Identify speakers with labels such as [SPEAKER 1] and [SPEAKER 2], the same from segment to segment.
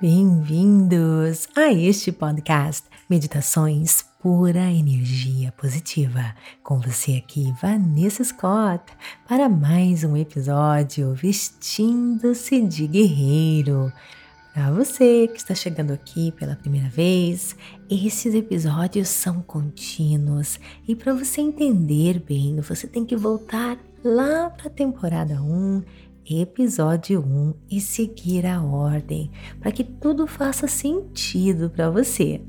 [SPEAKER 1] Bem-vindos a este podcast Meditações Pura Energia Positiva. Com você aqui, Vanessa Scott, para mais um episódio Vestindo-se de Guerreiro. Para você que está chegando aqui pela primeira vez, esses episódios são contínuos e para você entender bem, você tem que voltar lá para a temporada 1 episódio 1 e seguir a ordem para que tudo faça sentido para você.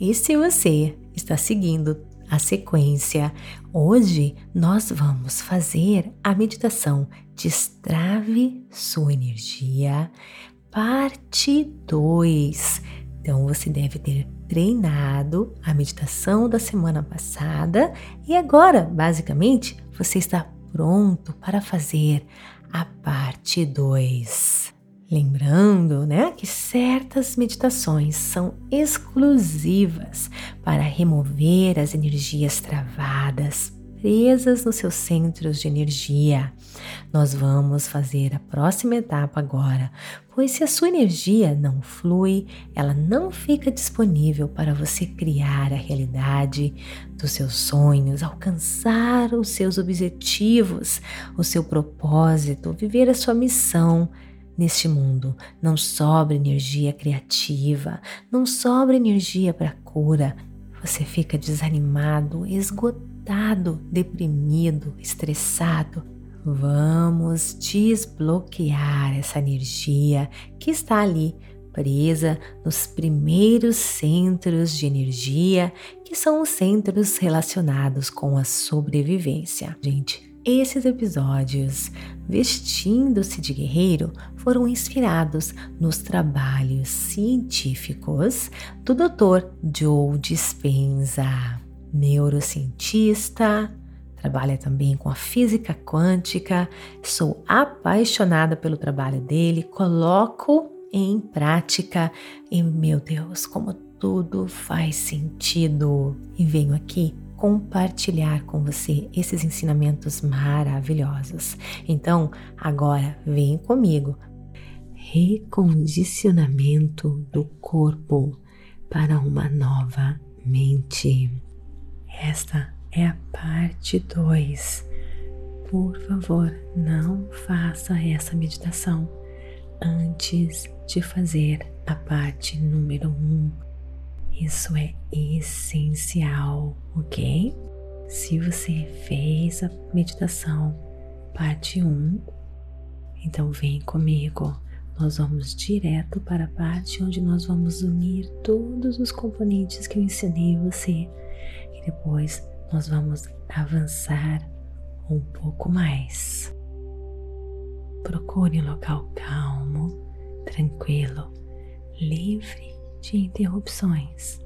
[SPEAKER 1] E se você está seguindo a sequência, hoje nós vamos fazer a meditação Destrave sua energia, parte 2. Então você deve ter treinado a meditação da semana passada e agora, basicamente, você está pronto para fazer a parte 2. Lembrando, né, que certas meditações são exclusivas para remover as energias travadas, presas nos seus centros de energia. Nós vamos fazer a próxima etapa agora, pois se a sua energia não flui, ela não fica disponível para você criar a realidade dos seus sonhos, alcançar os seus objetivos, o seu propósito, viver a sua missão. Neste mundo não sobra energia criativa, não sobra energia para cura. Você fica desanimado, esgotado, deprimido, estressado Vamos desbloquear essa energia que está ali presa nos primeiros centros de energia, que são os centros relacionados com a sobrevivência. Gente, esses episódios, vestindo-se de guerreiro, foram inspirados nos trabalhos científicos do Dr. Joe Dispenza, neurocientista, trabalha também com a física quântica. Sou apaixonada pelo trabalho dele, coloco em prática e, meu Deus, como tudo faz sentido. E venho aqui compartilhar com você esses ensinamentos maravilhosos. Então, agora vem comigo. Recondicionamento do corpo para uma nova mente. Esta é a parte 2. Por favor, não faça essa meditação antes de fazer a parte número 1. Um. Isso é essencial, ok? Se você fez a meditação parte 1, um, então vem comigo. Nós vamos direto para a parte onde nós vamos unir todos os componentes que eu ensinei você e depois nós vamos avançar um pouco mais. Procure um local calmo, tranquilo, livre de interrupções.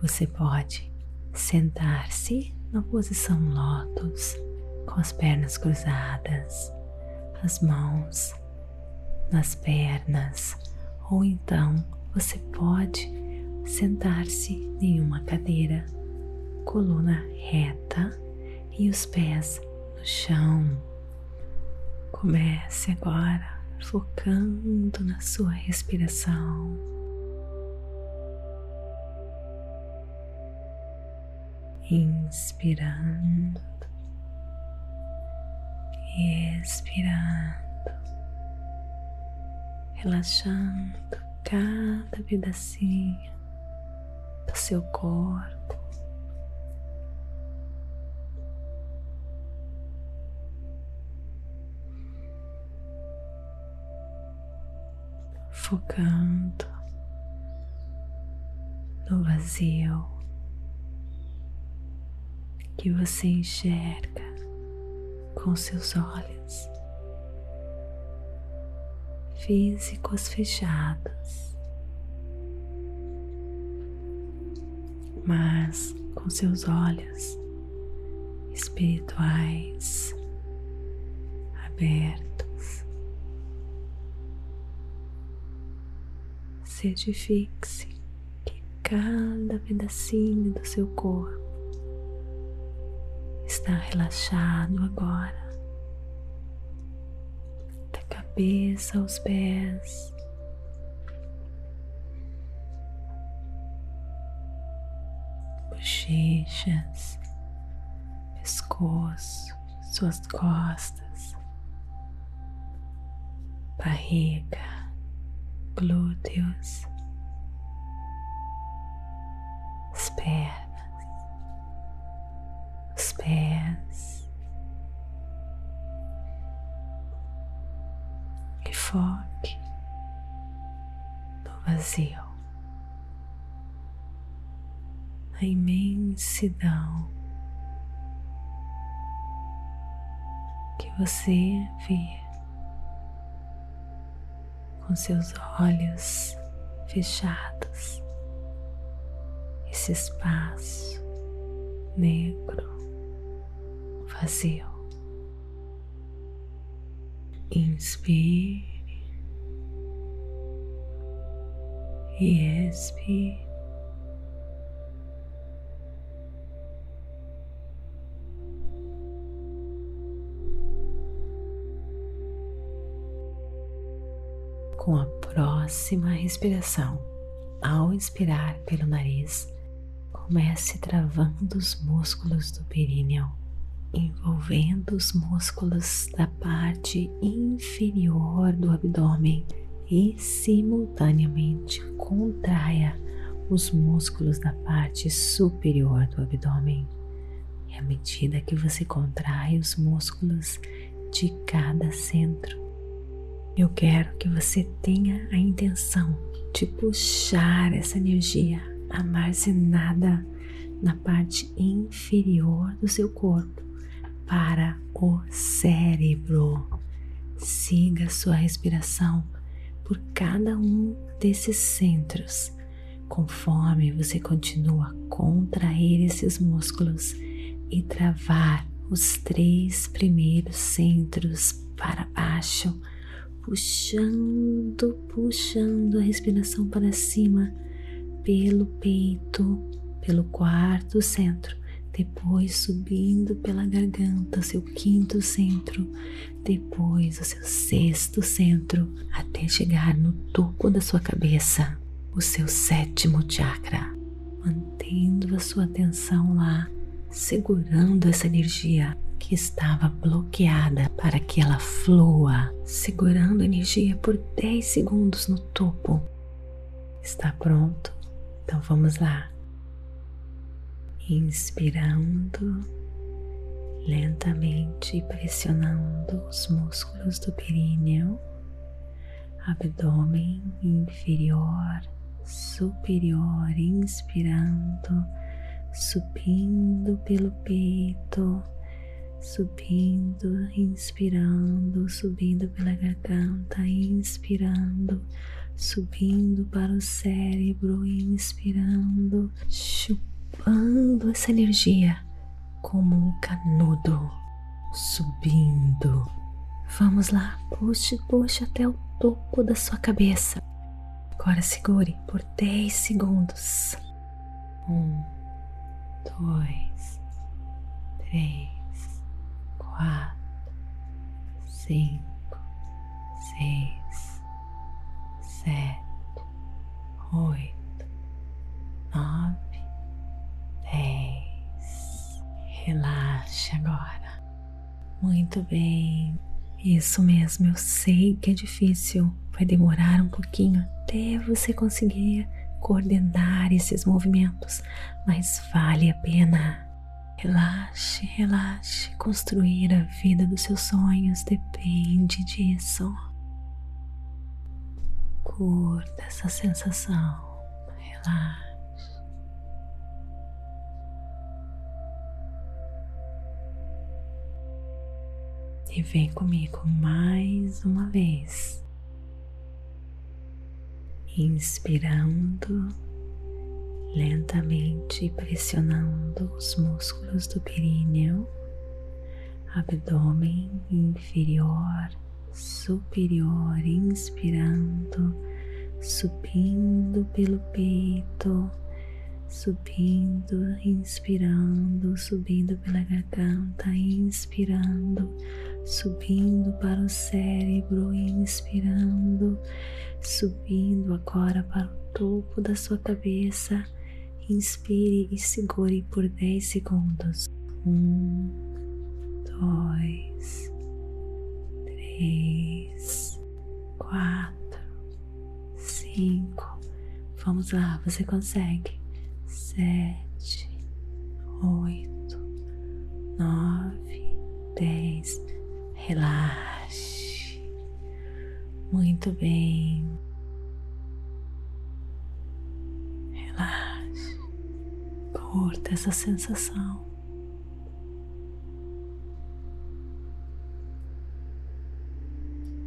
[SPEAKER 1] Você pode sentar-se na posição lótus, com as pernas cruzadas, as mãos nas pernas, ou então você pode sentar-se em uma cadeira coluna reta e os pés no chão. Comece agora focando na sua respiração. Inspirando e expirando, relaxando cada pedacinho do seu corpo. Focando no vazio que você enxerga com seus olhos físicos fechados, mas com seus olhos espirituais abertos. certifique-se que cada pedacinho do seu corpo está relaxado agora, da cabeça aos pés. Bochechas, pescoço, suas costas, barriga, glúteos, as pernas, os pés. E foque no vazio, na imensidão que você vê com seus olhos fechados esse espaço negro, vazio. Inspire e expire. Com a próxima respiração, ao inspirar pelo nariz, comece travando os músculos do períneo, envolvendo os músculos da parte inferior do abdômen e simultaneamente contraia os músculos da parte superior do abdômen. E à medida que você contrai os músculos de cada centro, eu quero que você tenha a intenção de puxar essa energia armazenada na parte inferior do seu corpo para o cérebro. Siga sua respiração por cada um desses centros, conforme você continua a contrair esses músculos e travar os três primeiros centros para baixo puxando, puxando a respiração para cima pelo peito, pelo quarto centro, depois subindo pela garganta, seu quinto centro, depois o seu sexto centro, até chegar no topo da sua cabeça, o seu sétimo chakra, mantendo a sua atenção lá, segurando essa energia que estava bloqueada para que ela flua, segurando energia por 10 segundos no topo. Está pronto? Então vamos lá. Inspirando lentamente, pressionando os músculos do períneo, abdômen inferior, superior, inspirando, subindo pelo peito subindo, inspirando, subindo pela garganta, inspirando, subindo para o cérebro, inspirando, chupando essa energia como um canudo, subindo. Vamos lá, puxe, puxe até o topo da sua cabeça. Agora segure por 10 segundos. Um, dois, três quatro, cinco, seis, sete, oito, nove, dez. Relaxe agora. Muito bem. Isso mesmo, eu sei que é difícil, vai demorar um pouquinho até você conseguir coordenar esses movimentos, mas vale a pena. Relaxe, relaxe. Construir a vida dos seus sonhos depende disso. Curta essa sensação. Relaxe. E vem comigo mais uma vez. Inspirando lentamente pressionando os músculos do períneo, abdômen inferior, superior, inspirando, subindo pelo peito, subindo, inspirando, subindo pela garganta, inspirando, subindo para o cérebro, inspirando, subindo agora para o topo da sua cabeça Inspire e segure por 10 segundos. Um, dois, três, quatro, cinco. Vamos lá, você consegue. Sete, oito, nove, dez. Relaxe. Muito bem. Essa sensação.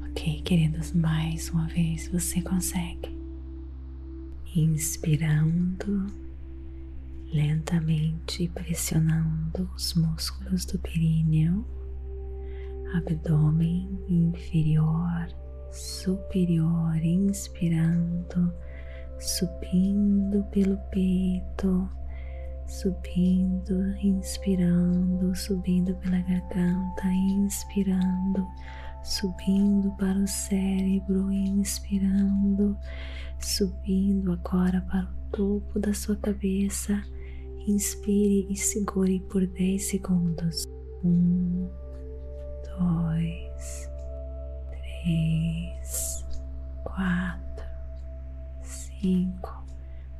[SPEAKER 1] Ok, queridos, mais uma vez você consegue. Inspirando lentamente, pressionando os músculos do períneo, abdômen inferior, superior, inspirando, subindo pelo peito, subindo, inspirando, subindo pela garganta, inspirando subindo para o cérebro, inspirando, subindo agora para o topo da sua cabeça. Inspire e segure por 10 segundos. Um, dois, três, quatro, cinco.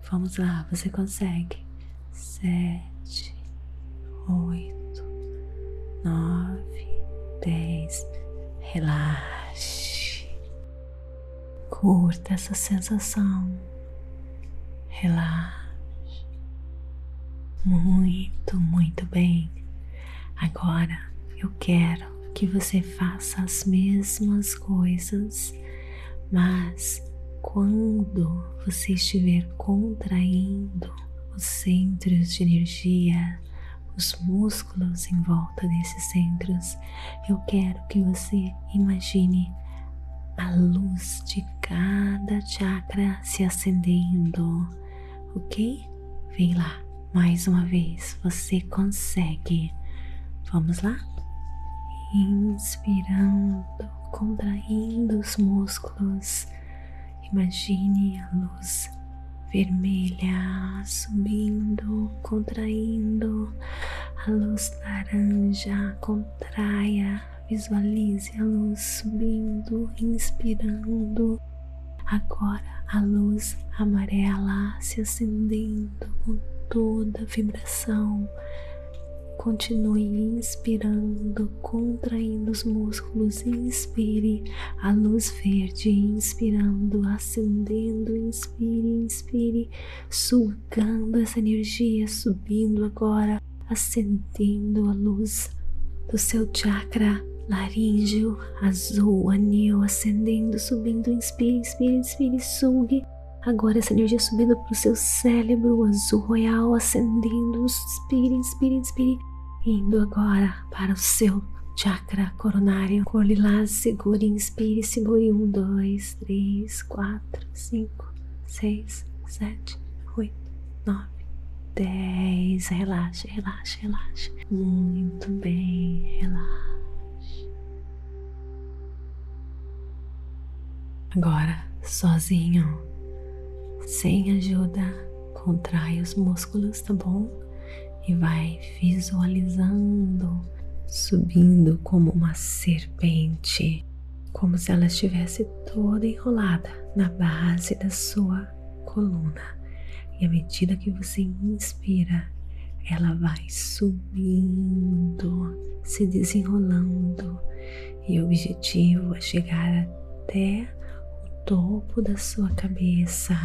[SPEAKER 1] Vamos lá, você consegue. Sete, oito, nove, dez Relaxe. Curta essa sensação. Relaxe. Muito, muito bem. Agora eu quero que você faça as mesmas coisas, mas quando você estiver contraindo os centros de energia os músculos em volta desses centros, eu quero que você imagine a luz de cada chakra se acendendo, ok? Vem lá, mais uma vez, você consegue. Vamos lá? Inspirando, contraindo os músculos. Imagine a luz vermelha subindo, contraindo, a luz laranja contraia, visualize a luz subindo, inspirando. Agora a luz amarela se acendendo com toda a vibração Continue inspirando, contraindo os músculos. Inspire a luz verde, inspirando, acendendo. Inspire, inspire, sugando essa energia, subindo agora, acendendo a luz do seu chakra laríngeo azul, anil, acendendo, subindo. Inspire, inspire, inspire, sugue. Agora essa energia subindo para o seu cérebro azul royal, acendendo. Inspire, inspire, inspire indo agora para o seu chakra coronário, cor lilás, segure, inspire, segure, um, dois, três, quatro, cinco, seis, sete, oito, nove, dez, relaxe, relaxe, relaxe, muito bem, relaxe. Agora, sozinho, sem ajuda, contrai os músculos, tá bom? E vai visualizando subindo como uma serpente, como se ela estivesse toda enrolada na base da sua coluna. E à medida que você inspira, ela vai subindo, se desenrolando, e o objetivo é chegar até o topo da sua cabeça.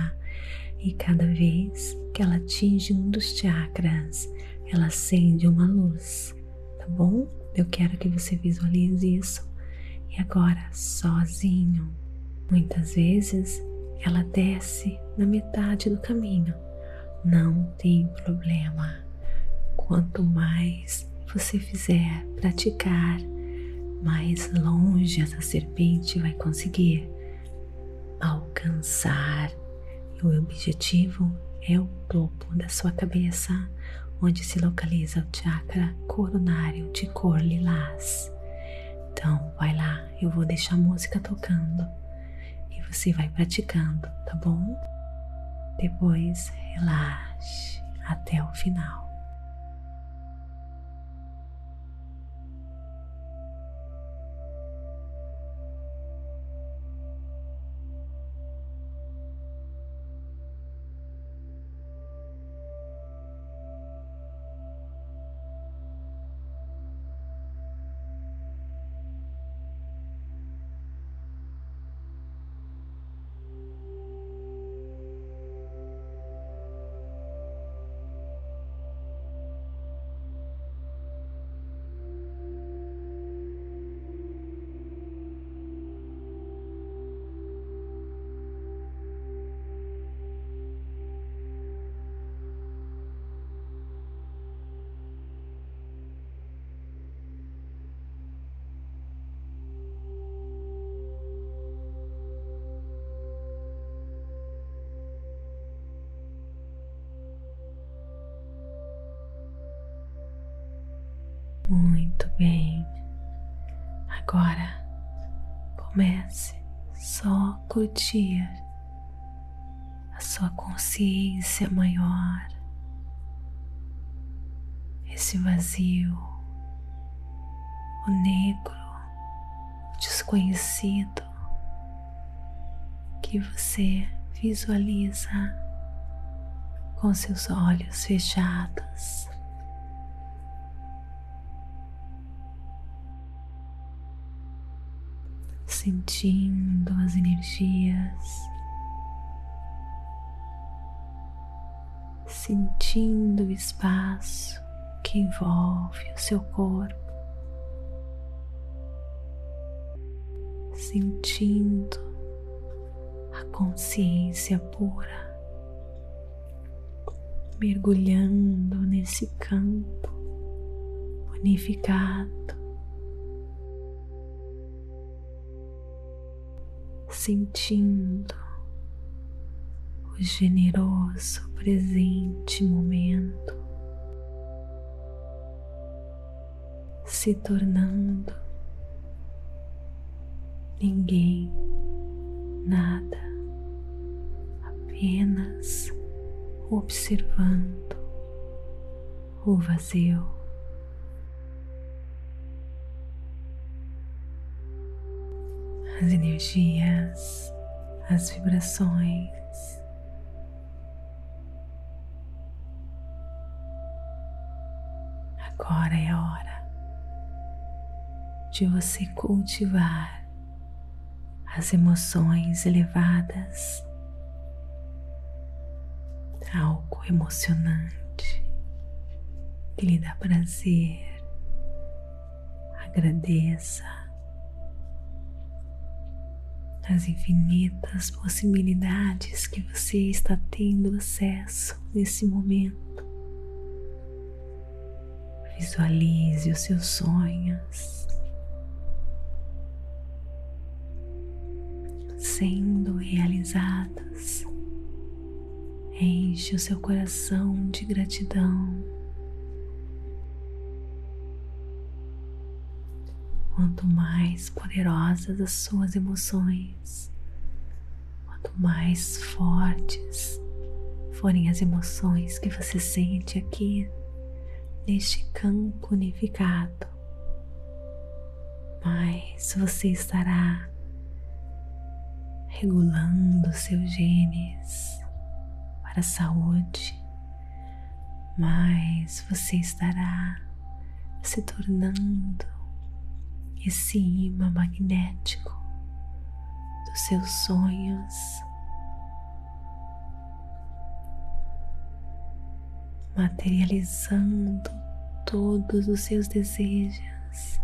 [SPEAKER 1] E cada vez que ela atinge um dos chakras, ela acende uma luz, tá bom? Eu quero que você visualize isso. E agora, sozinho, muitas vezes ela desce na metade do caminho. Não tem problema. Quanto mais você fizer praticar, mais longe essa serpente vai conseguir alcançar. E o objetivo é o topo da sua cabeça, onde se localiza o chakra coronário de cor lilás. Então, vai lá, eu vou deixar a música tocando e você vai praticando, tá bom? Depois, relaxe. até o final. Muito bem. Agora comece só a curtir a sua consciência maior, esse vazio, o negro, desconhecido que você visualiza com seus olhos fechados. Sentindo as energias, sentindo o espaço que envolve o seu corpo, sentindo a consciência pura mergulhando nesse campo unificado sentindo o generoso presente momento se tornando ninguém, nada, apenas observando o vazio. As energias, as vibrações. Agora é a hora de você cultivar as emoções elevadas, algo emocionante que lhe dá prazer. Agradeça as infinitas possibilidades que você está tendo acesso nesse momento. Visualize os seus sonhos sendo realizados. Enche o seu coração de gratidão. Quanto mais poderosas as suas emoções, quanto mais fortes forem as emoções que você sente aqui neste campo unificado, mais você estará regulando seus genes para a saúde, mais você estará se tornando esse imã magnético dos seus sonhos. Materializando todos os seus desejos,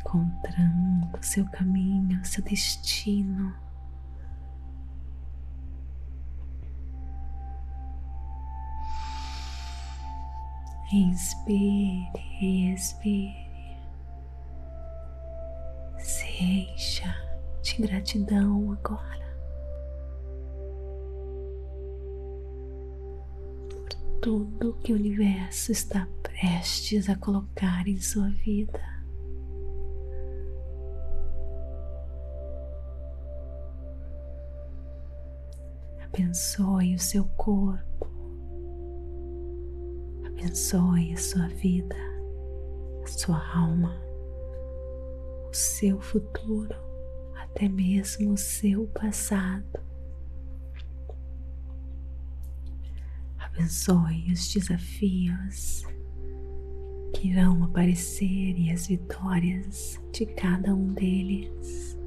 [SPEAKER 1] encontrando seu caminho, seu destino. Inspire, expire encha de gratidão agora. Por tudo que o universo está prestes a colocar em sua vida. Abençoe o seu corpo, Abençoe a sua vida, a sua alma, seu futuro, até mesmo o seu passado. Abençoe os desafios que irão aparecer e as vitórias de cada um deles.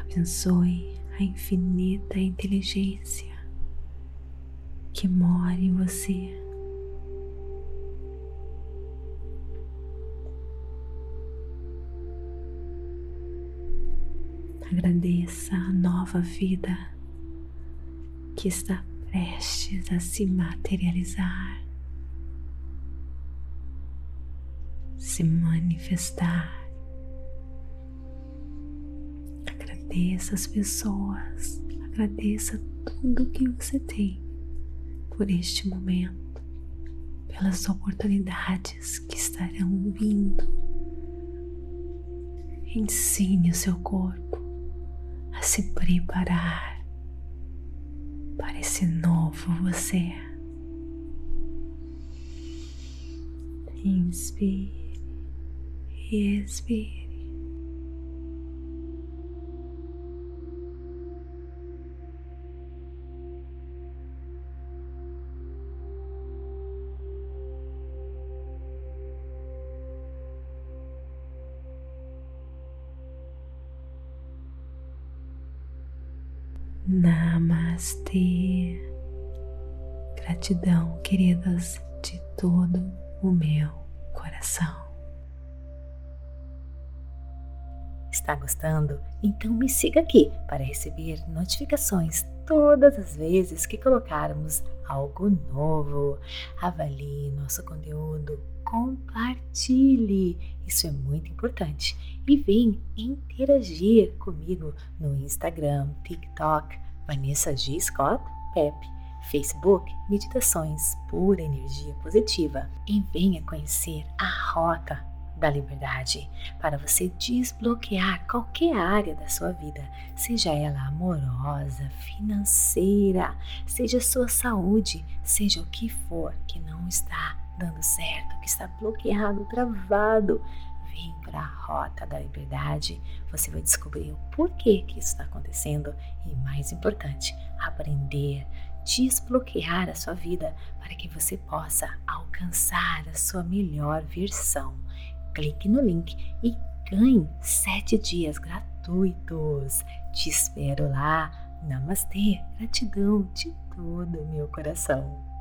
[SPEAKER 1] Abençoe a infinita inteligência que mora em você. Agradeça a nova vida que está prestes a se materializar, se manifestar. Agradeça as pessoas, agradeça tudo que você tem por este momento, pelas oportunidades que estarão vindo. Ensine o seu corpo se preparar para esse novo você. Inspire e expire. Gratidão, queridas, de todo o meu coração. Está gostando? Então me siga aqui para receber notificações todas as vezes que colocarmos algo novo. Avalie nosso conteúdo, compartilhe, isso é muito importante. E vem interagir comigo no Instagram, TikTok, Vanessa G. Scott, Pep, Facebook, Meditações Pura Energia Positiva. E venha conhecer a Rota da liberdade para você desbloquear qualquer área da sua vida, seja ela amorosa, financeira, seja sua saúde, seja o que for que não está dando certo, que está bloqueado, travado. Vem para a rota da liberdade, você vai descobrir o porquê que isso está acontecendo e, mais importante, aprender, desbloquear a sua vida para que você possa alcançar a sua melhor versão clique no link e ganhe sete dias gratuitos. Te espero lá. Namastê, gratidão de todo o meu coração.